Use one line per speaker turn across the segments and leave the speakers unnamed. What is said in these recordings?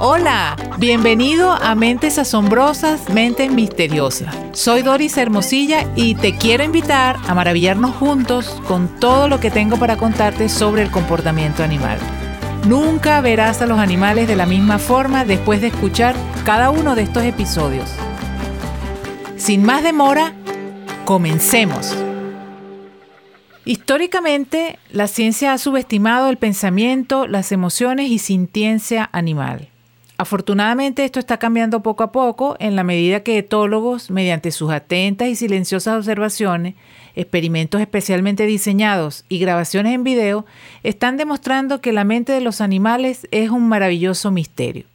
Hola, bienvenido a Mentes Asombrosas, Mentes Misteriosas. Soy Doris Hermosilla y te quiero invitar a maravillarnos juntos con todo lo que tengo para contarte sobre el comportamiento animal. Nunca verás a los animales de la misma forma después de escuchar cada uno de estos episodios. Sin más demora, comencemos. Históricamente, la ciencia ha subestimado el pensamiento, las emociones y sintiencia animal. Afortunadamente esto está cambiando poco a poco en la medida que etólogos, mediante sus atentas y silenciosas observaciones, experimentos especialmente diseñados y grabaciones en video, están demostrando que la mente de los animales es un maravilloso misterio.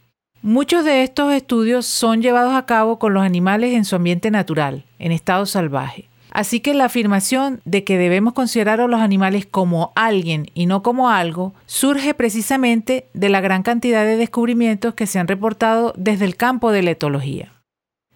Muchos de estos estudios son llevados a cabo con los animales en su ambiente natural, en estado salvaje. Así que la afirmación de que debemos considerar a los animales como alguien y no como algo surge precisamente de la gran cantidad de descubrimientos que se han reportado desde el campo de la etología.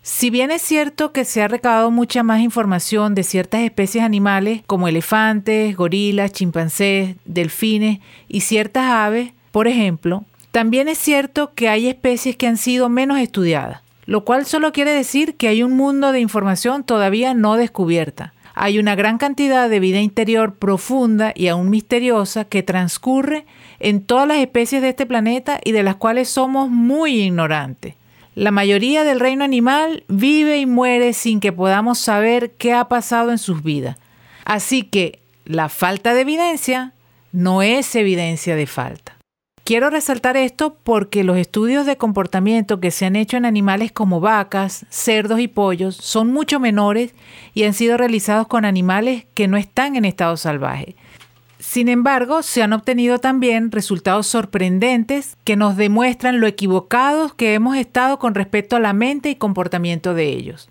Si bien es cierto que se ha recabado mucha más información de ciertas especies animales como elefantes, gorilas, chimpancés, delfines y ciertas aves, por ejemplo, también es cierto que hay especies que han sido menos estudiadas lo cual solo quiere decir que hay un mundo de información todavía no descubierta. Hay una gran cantidad de vida interior profunda y aún misteriosa que transcurre en todas las especies de este planeta y de las cuales somos muy ignorantes. La mayoría del reino animal vive y muere sin que podamos saber qué ha pasado en sus vidas. Así que la falta de evidencia no es evidencia de falta. Quiero resaltar esto porque los estudios de comportamiento que se han hecho en animales como vacas, cerdos y pollos son mucho menores y han sido realizados con animales que no están en estado salvaje. Sin embargo, se han obtenido también resultados sorprendentes que nos demuestran lo equivocados que hemos estado con respecto a la mente y comportamiento de ellos.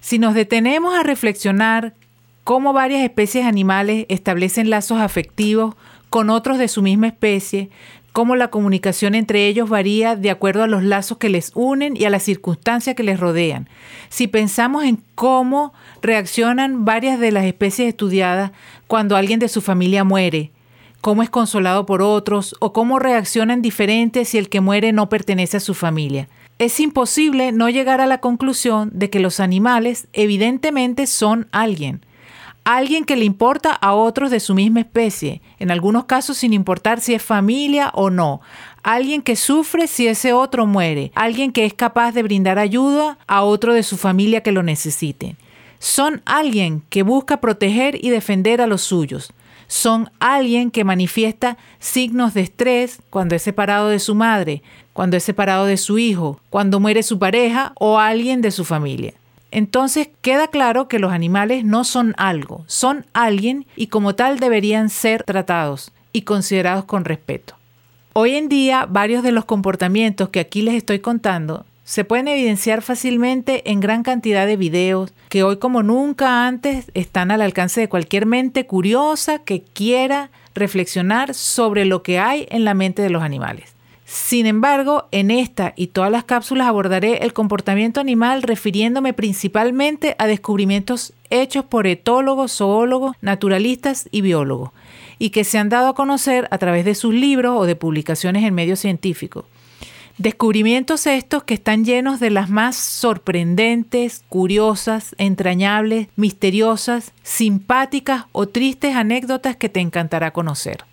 Si nos detenemos a reflexionar cómo varias especies animales establecen lazos afectivos con otros de su misma especie, cómo la comunicación entre ellos varía de acuerdo a los lazos que les unen y a las circunstancias que les rodean. Si pensamos en cómo reaccionan varias de las especies estudiadas cuando alguien de su familia muere, cómo es consolado por otros o cómo reaccionan diferentes si el que muere no pertenece a su familia. Es imposible no llegar a la conclusión de que los animales evidentemente son alguien alguien que le importa a otros de su misma especie, en algunos casos sin importar si es familia o no, alguien que sufre si ese otro muere, alguien que es capaz de brindar ayuda a otro de su familia que lo necesite. Son alguien que busca proteger y defender a los suyos. Son alguien que manifiesta signos de estrés cuando es separado de su madre, cuando es separado de su hijo, cuando muere su pareja o alguien de su familia. Entonces queda claro que los animales no son algo, son alguien y como tal deberían ser tratados y considerados con respeto. Hoy en día varios de los comportamientos que aquí les estoy contando se pueden evidenciar fácilmente en gran cantidad de videos que hoy como nunca antes están al alcance de cualquier mente curiosa que quiera reflexionar sobre lo que hay en la mente de los animales. Sin embargo, en esta y todas las cápsulas abordaré el comportamiento animal refiriéndome principalmente a descubrimientos hechos por etólogos, zoólogos, naturalistas y biólogos, y que se han dado a conocer a través de sus libros o de publicaciones en medios científicos. Descubrimientos estos que están llenos de las más sorprendentes, curiosas, entrañables, misteriosas, simpáticas o tristes anécdotas que te encantará conocer.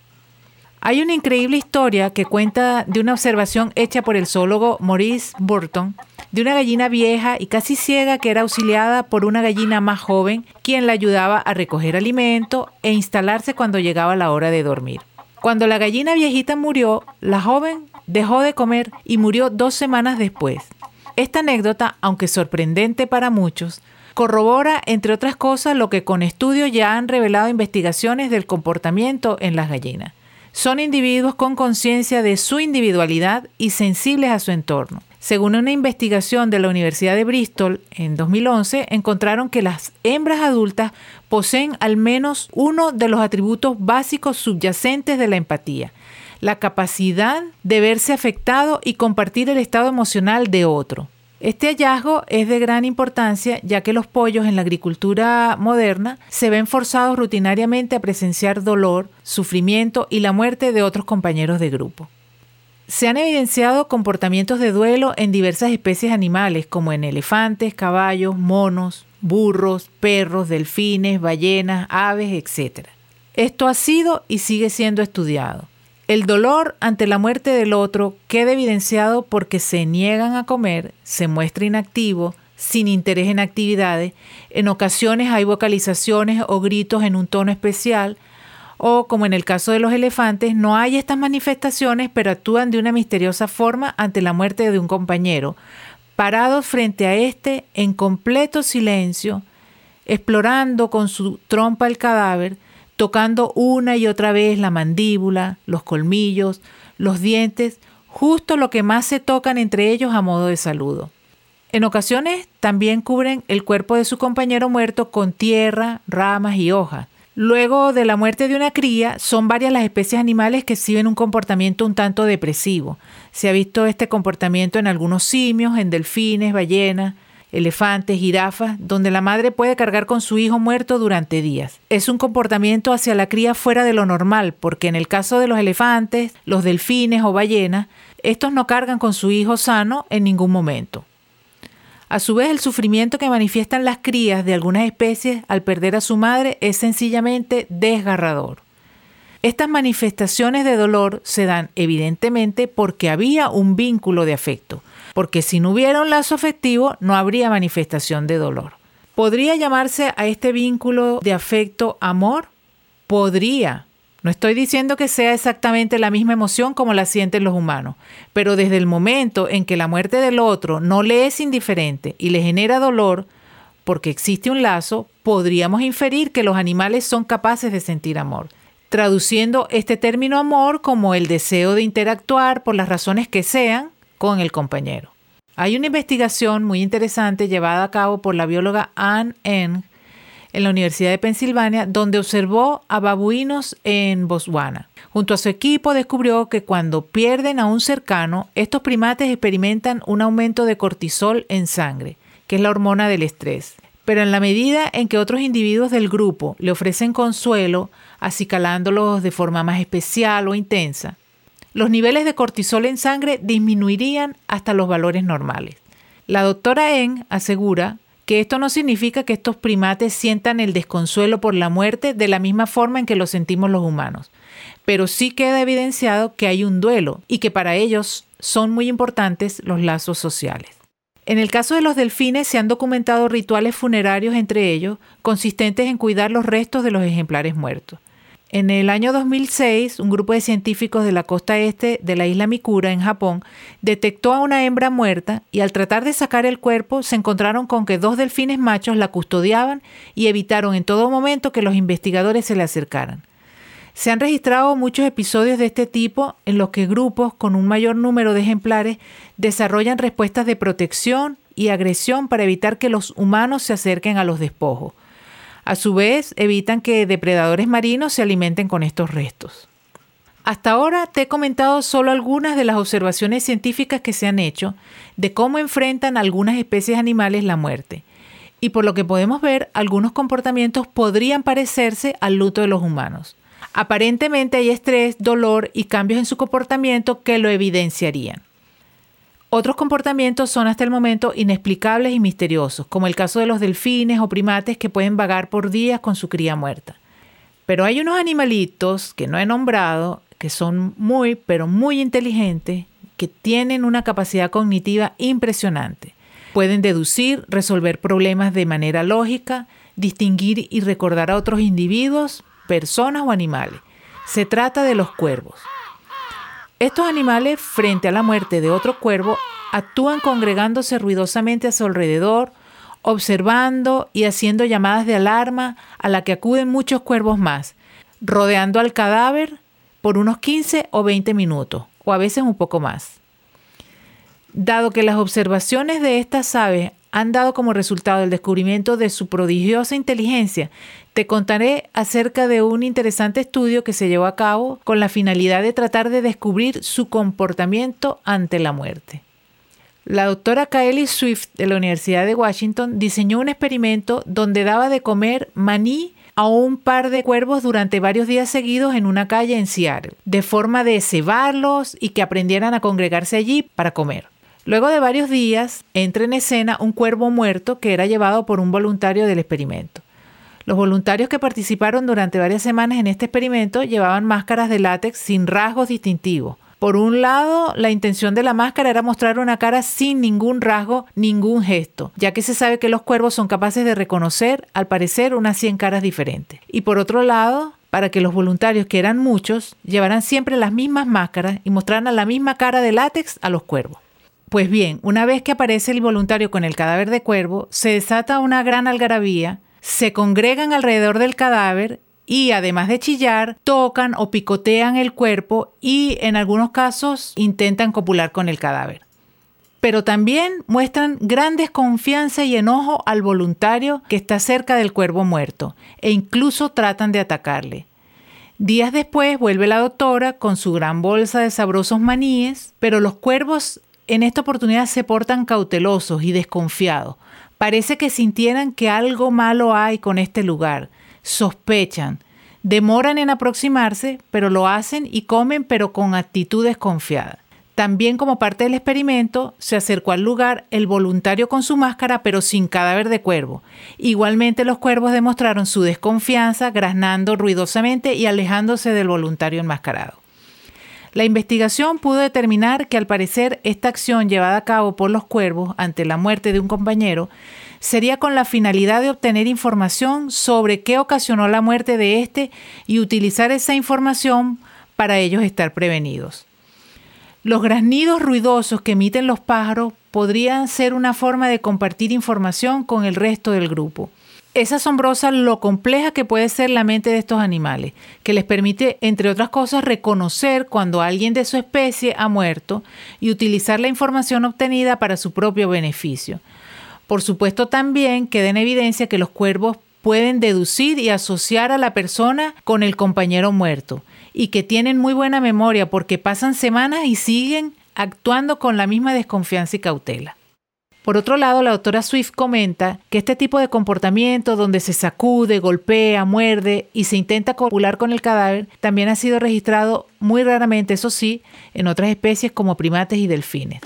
Hay una increíble historia que cuenta de una observación hecha por el zoólogo Maurice Burton de una gallina vieja y casi ciega que era auxiliada por una gallina más joven, quien la ayudaba a recoger alimento e instalarse cuando llegaba la hora de dormir. Cuando la gallina viejita murió, la joven dejó de comer y murió dos semanas después. Esta anécdota, aunque sorprendente para muchos, corrobora, entre otras cosas, lo que con estudios ya han revelado investigaciones del comportamiento en las gallinas son individuos con conciencia de su individualidad y sensibles a su entorno. Según una investigación de la Universidad de Bristol en 2011, encontraron que las hembras adultas poseen al menos uno de los atributos básicos subyacentes de la empatía, la capacidad de verse afectado y compartir el estado emocional de otro. Este hallazgo es de gran importancia ya que los pollos en la agricultura moderna se ven forzados rutinariamente a presenciar dolor, sufrimiento y la muerte de otros compañeros de grupo. Se han evidenciado comportamientos de duelo en diversas especies animales, como en elefantes, caballos, monos, burros, perros, delfines, ballenas, aves, etc. Esto ha sido y sigue siendo estudiado. El dolor ante la muerte del otro queda evidenciado porque se niegan a comer, se muestra inactivo, sin interés en actividades, en ocasiones hay vocalizaciones o gritos en un tono especial, o como en el caso de los elefantes, no hay estas manifestaciones, pero actúan de una misteriosa forma ante la muerte de un compañero, parados frente a éste en completo silencio, explorando con su trompa el cadáver, tocando una y otra vez la mandíbula, los colmillos, los dientes, justo lo que más se tocan entre ellos a modo de saludo. En ocasiones también cubren el cuerpo de su compañero muerto con tierra, ramas y hojas. Luego de la muerte de una cría, son varias las especies animales que exhiben un comportamiento un tanto depresivo. Se ha visto este comportamiento en algunos simios, en delfines, ballenas, elefantes, jirafas, donde la madre puede cargar con su hijo muerto durante días. Es un comportamiento hacia la cría fuera de lo normal, porque en el caso de los elefantes, los delfines o ballenas, estos no cargan con su hijo sano en ningún momento. A su vez, el sufrimiento que manifiestan las crías de algunas especies al perder a su madre es sencillamente desgarrador. Estas manifestaciones de dolor se dan evidentemente porque había un vínculo de afecto, porque si no hubiera un lazo afectivo no habría manifestación de dolor. ¿Podría llamarse a este vínculo de afecto amor? Podría. No estoy diciendo que sea exactamente la misma emoción como la sienten los humanos, pero desde el momento en que la muerte del otro no le es indiferente y le genera dolor, porque existe un lazo, podríamos inferir que los animales son capaces de sentir amor, traduciendo este término amor como el deseo de interactuar por las razones que sean con el compañero. Hay una investigación muy interesante llevada a cabo por la bióloga Anne Eng en la Universidad de Pensilvania, donde observó a babuinos en Botswana. Junto a su equipo descubrió que cuando pierden a un cercano, estos primates experimentan un aumento de cortisol en sangre, que es la hormona del estrés. Pero en la medida en que otros individuos del grupo le ofrecen consuelo, acicalándolos de forma más especial o intensa, los niveles de cortisol en sangre disminuirían hasta los valores normales. La doctora Eng asegura que esto no significa que estos primates sientan el desconsuelo por la muerte de la misma forma en que lo sentimos los humanos, pero sí queda evidenciado que hay un duelo y que para ellos son muy importantes los lazos sociales. En el caso de los delfines se han documentado rituales funerarios entre ellos, consistentes en cuidar los restos de los ejemplares muertos. En el año 2006, un grupo de científicos de la costa este de la isla Mikura, en Japón, detectó a una hembra muerta y al tratar de sacar el cuerpo se encontraron con que dos delfines machos la custodiaban y evitaron en todo momento que los investigadores se le acercaran. Se han registrado muchos episodios de este tipo en los que grupos con un mayor número de ejemplares desarrollan respuestas de protección y agresión para evitar que los humanos se acerquen a los despojos. A su vez, evitan que depredadores marinos se alimenten con estos restos. Hasta ahora te he comentado solo algunas de las observaciones científicas que se han hecho de cómo enfrentan algunas especies animales la muerte. Y por lo que podemos ver, algunos comportamientos podrían parecerse al luto de los humanos. Aparentemente hay estrés, dolor y cambios en su comportamiento que lo evidenciarían. Otros comportamientos son hasta el momento inexplicables y misteriosos, como el caso de los delfines o primates que pueden vagar por días con su cría muerta. Pero hay unos animalitos que no he nombrado, que son muy, pero muy inteligentes, que tienen una capacidad cognitiva impresionante. Pueden deducir, resolver problemas de manera lógica, distinguir y recordar a otros individuos, personas o animales. Se trata de los cuervos. Estos animales, frente a la muerte de otro cuervo, actúan congregándose ruidosamente a su alrededor, observando y haciendo llamadas de alarma a la que acuden muchos cuervos más, rodeando al cadáver por unos 15 o 20 minutos, o a veces un poco más. Dado que las observaciones de estas aves han dado como resultado el descubrimiento de su prodigiosa inteligencia, te contaré acerca de un interesante estudio que se llevó a cabo con la finalidad de tratar de descubrir su comportamiento ante la muerte. La doctora Kaeli Swift de la Universidad de Washington diseñó un experimento donde daba de comer maní a un par de cuervos durante varios días seguidos en una calle en Seattle, de forma de cebarlos y que aprendieran a congregarse allí para comer. Luego de varios días, entra en escena un cuervo muerto que era llevado por un voluntario del experimento. Los voluntarios que participaron durante varias semanas en este experimento llevaban máscaras de látex sin rasgos distintivos. Por un lado, la intención de la máscara era mostrar una cara sin ningún rasgo, ningún gesto, ya que se sabe que los cuervos son capaces de reconocer, al parecer, unas 100 caras diferentes. Y por otro lado, para que los voluntarios, que eran muchos, llevaran siempre las mismas máscaras y mostraran la misma cara de látex a los cuervos. Pues bien, una vez que aparece el voluntario con el cadáver de cuervo, se desata una gran algarabía se congregan alrededor del cadáver y además de chillar, tocan o picotean el cuerpo y en algunos casos intentan copular con el cadáver. Pero también muestran gran desconfianza y enojo al voluntario que está cerca del cuervo muerto e incluso tratan de atacarle. Días después vuelve la doctora con su gran bolsa de sabrosos maníes, pero los cuervos en esta oportunidad se portan cautelosos y desconfiados, Parece que sintieran que algo malo hay con este lugar. Sospechan. Demoran en aproximarse, pero lo hacen y comen, pero con actitud desconfiada. También como parte del experimento, se acercó al lugar el voluntario con su máscara, pero sin cadáver de cuervo. Igualmente los cuervos demostraron su desconfianza, graznando ruidosamente y alejándose del voluntario enmascarado. La investigación pudo determinar que al parecer esta acción llevada a cabo por los cuervos ante la muerte de un compañero sería con la finalidad de obtener información sobre qué ocasionó la muerte de éste y utilizar esa información para ellos estar prevenidos. Los graznidos ruidosos que emiten los pájaros podrían ser una forma de compartir información con el resto del grupo es asombrosa lo compleja que puede ser la mente de estos animales, que les permite, entre otras cosas, reconocer cuando alguien de su especie ha muerto y utilizar la información obtenida para su propio beneficio. Por supuesto, también queda en evidencia que los cuervos pueden deducir y asociar a la persona con el compañero muerto y que tienen muy buena memoria porque pasan semanas y siguen actuando con la misma desconfianza y cautela. Por otro lado, la doctora Swift comenta que este tipo de comportamiento donde se sacude, golpea, muerde y se intenta copular con el cadáver también ha sido registrado muy raramente, eso sí, en otras especies como primates y delfines.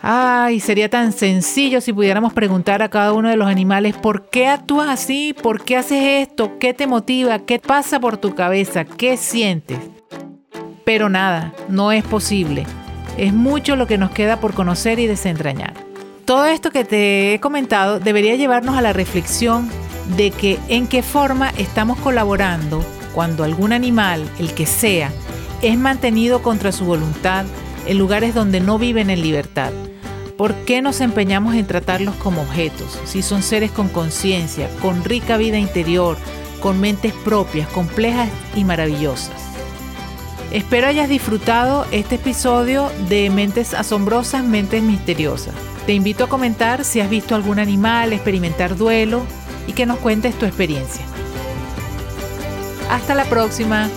Ay, sería tan sencillo si pudiéramos preguntar a cada uno de los animales por qué actúas así, por qué haces esto, qué te motiva, qué pasa por tu cabeza, qué sientes. Pero nada, no es posible. Es mucho lo que nos queda por conocer y desentrañar. Todo esto que te he comentado debería llevarnos a la reflexión de que en qué forma estamos colaborando cuando algún animal, el que sea, es mantenido contra su voluntad en lugares donde no viven en libertad. ¿Por qué nos empeñamos en tratarlos como objetos si son seres con conciencia, con rica vida interior, con mentes propias, complejas y maravillosas? Espero hayas disfrutado este episodio de Mentes Asombrosas, Mentes Misteriosas. Te invito a comentar si has visto algún animal, experimentar duelo y que nos cuentes tu experiencia. Hasta la próxima.